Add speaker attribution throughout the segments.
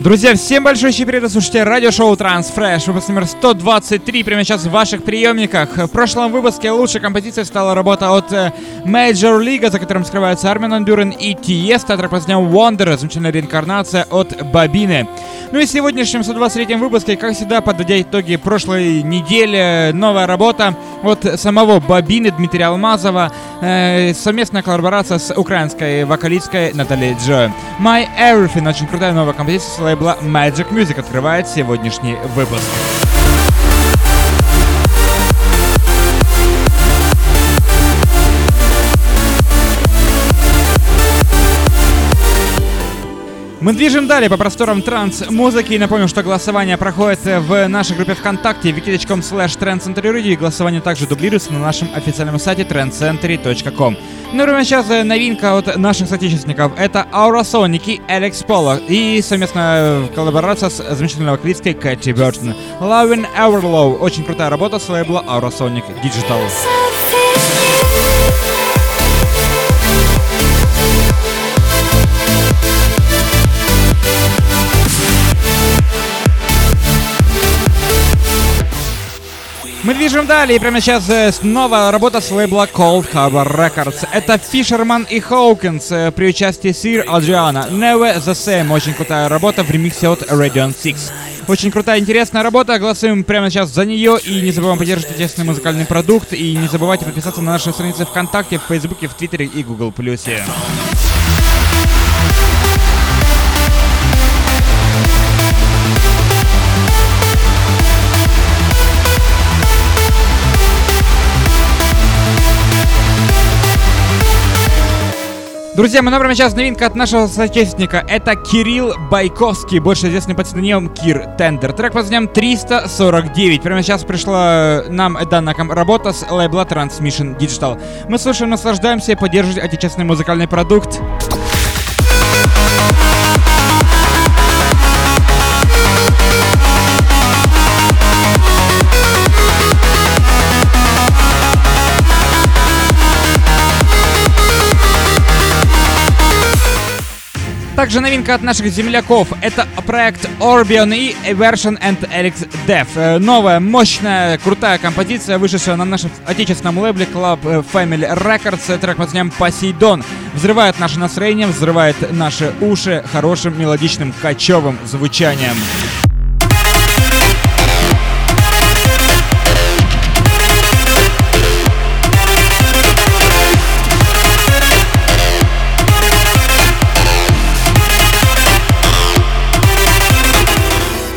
Speaker 1: Друзья, всем большой привет, слушайте радиошоу Transfresh, выпуск номер 123, прямо сейчас в ваших приемниках. В прошлом выпуске лучшей композицией стала работа от э, Major League, за которым скрывается Армин Ван Бюрен и Тиеста, трек под Wonder, замечательная реинкарнация от Бабины. Ну и в сегодняшнем 123-м выпуске, как всегда, подводя итоги прошлой недели, новая работа от самого Бабины Дмитрия Алмазова, э, совместная коллаборация с украинской вокалисткой Натальей Джо. My Everything, очень крутая новая композиция с лейбла Magic Music, открывает сегодняшний выпуск. Мы движем далее по просторам транс-музыки. И напомню, что голосование проходит в нашей группе ВКонтакте wiki.com slash. И голосование также дублируется на нашем официальном сайте trendcentury.com. Ну и прямо сейчас э, новинка от наших соотечественников. Это Aura Sonic и Алекс Поло. И совместная коллаборация с замечательной вокалисткой Кэти Бертон. Loving Everlow. Очень крутая работа с лейбла Aura Sonic Digital. Мы движем далее, прямо сейчас э, снова работа с лейбла Cold Harbor Records. Это Фишерман и Хоукинс э, при участии Сир Адриана. Never the Same. Очень крутая работа в ремиксе от Radiant 6. Очень крутая, интересная работа. Голосуем прямо сейчас за нее. И не забываем поддерживать интересный музыкальный продукт. И не забывайте подписаться на наши страницы ВКонтакте, в Фейсбуке, в Твиттере и Google+. Друзья, мы набрали сейчас новинка от нашего соотечественника. Это Кирилл Байковский, больше известный под псевдонимом Кир Тендер. Трек под названием 349. Прямо сейчас пришла нам данная работа с лейбла Transmission Digital. Мы слушаем, наслаждаемся и поддерживаем отечественный музыкальный продукт. Также новинка от наших земляков. Это проект Orbion и Version and Alex Dev. Э, новая, мощная, крутая композиция, вышедшая на нашем отечественном лейбле Club э, Family Records. Трек под названием Посейдон. Взрывает наше настроение, взрывает наши уши хорошим мелодичным кочевым звучанием.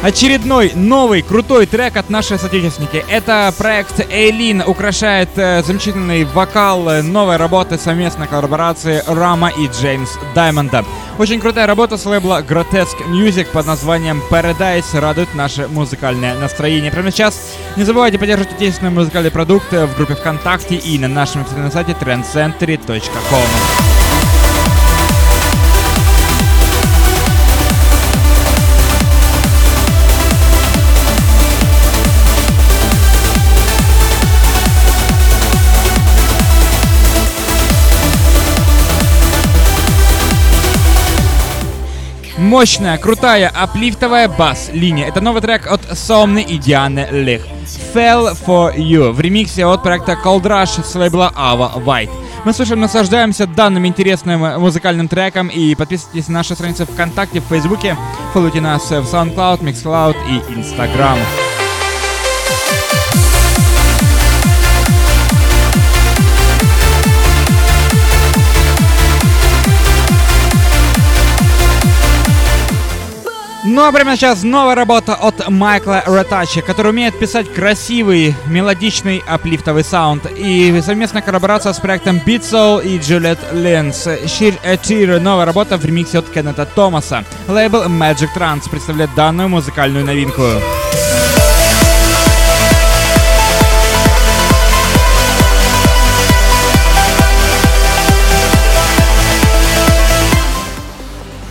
Speaker 1: Очередной новый крутой трек от нашей соотечественники. Это проект Эйлин украшает э, замечательный вокал э, новой работы совместной коллаборации Рама и Джеймс Даймонда. Очень крутая работа с лейбла Grotesque Music под названием Paradise радует наше музыкальное настроение. Прямо сейчас не забывайте поддерживать отечественный музыкальный продукт в группе ВКонтакте и на нашем официальном сайте trendcentury.com. Мощная, крутая, аплифтовая бас-линия. Это новый трек от Сомны и Дианы Лих. Fell for You в ремиксе от проекта Cold Rush с лейбла Ava White. Мы слушаем, наслаждаемся данным интересным музыкальным треком и подписывайтесь на наши страницы ВКонтакте, в Фейсбуке, фолловите нас в SoundCloud, MixCloud и Instagram. Ну а прямо сейчас новая работа от Майкла Ретачи, который умеет писать красивый, мелодичный, аплифтовый саунд. И совместная коллаборация с проектом Beat Soul и Juliet Lens. Sheer a Tear, новая работа в ремиксе от Кеннета Томаса. Лейбл Magic Trance представляет данную музыкальную новинку.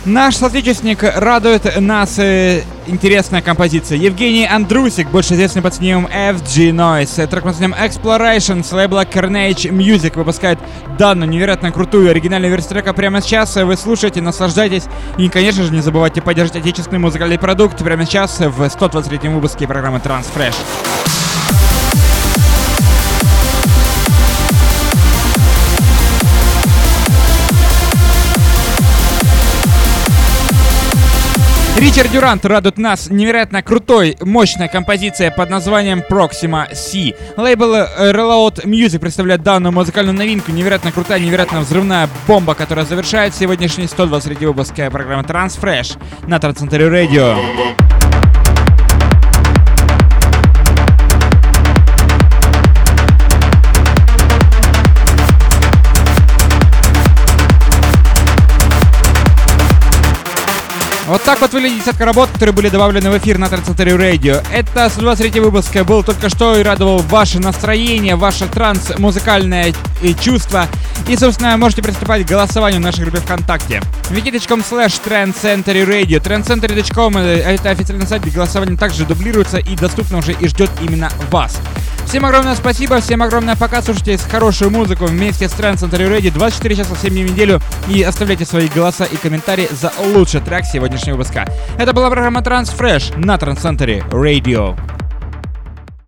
Speaker 1: Наш соотечественник радует нас э, интересная композиция. Евгений Андрусик, больше известный под снимом FG Noise. Трек под снимом Exploration с лейбла Carnage Music выпускает данную невероятно крутую оригинальную версию трека прямо сейчас. Вы слушаете, наслаждайтесь. И, конечно же, не забывайте поддержать отечественный музыкальный продукт прямо сейчас в 123-м выпуске программы Transfresh. Ричард Дюрант радует нас невероятно крутой, мощная композиция под названием Proxima C. Лейбл э, Reload Music представляет данную музыкальную новинку. Невероятно крутая, невероятно взрывная бомба, которая завершает сегодняшний 123 выпуск программы Transfresh на Трансцентре Radio. Вот так вот выглядит десятка работ, которые были добавлены в эфир на Трансцентре Radio. Это 123 выпуск был только что и радовал ваше настроение, ваше транс-музыкальное э, чувство. И, собственно, можете приступать к голосованию в нашей группе ВКонтакте. wiki.com slash trendcentury radio. это официальный сайт, где голосование также дублируется и доступно уже и ждет именно вас. Всем огромное спасибо, всем огромное пока. Слушайте хорошую музыку вместе с Trend Center Ready 24 часа 7 дней в неделю и оставляйте свои голоса и комментарии за лучший трек сегодняшнего выпуска. Это была программа Transfresh на Trend Center Radio.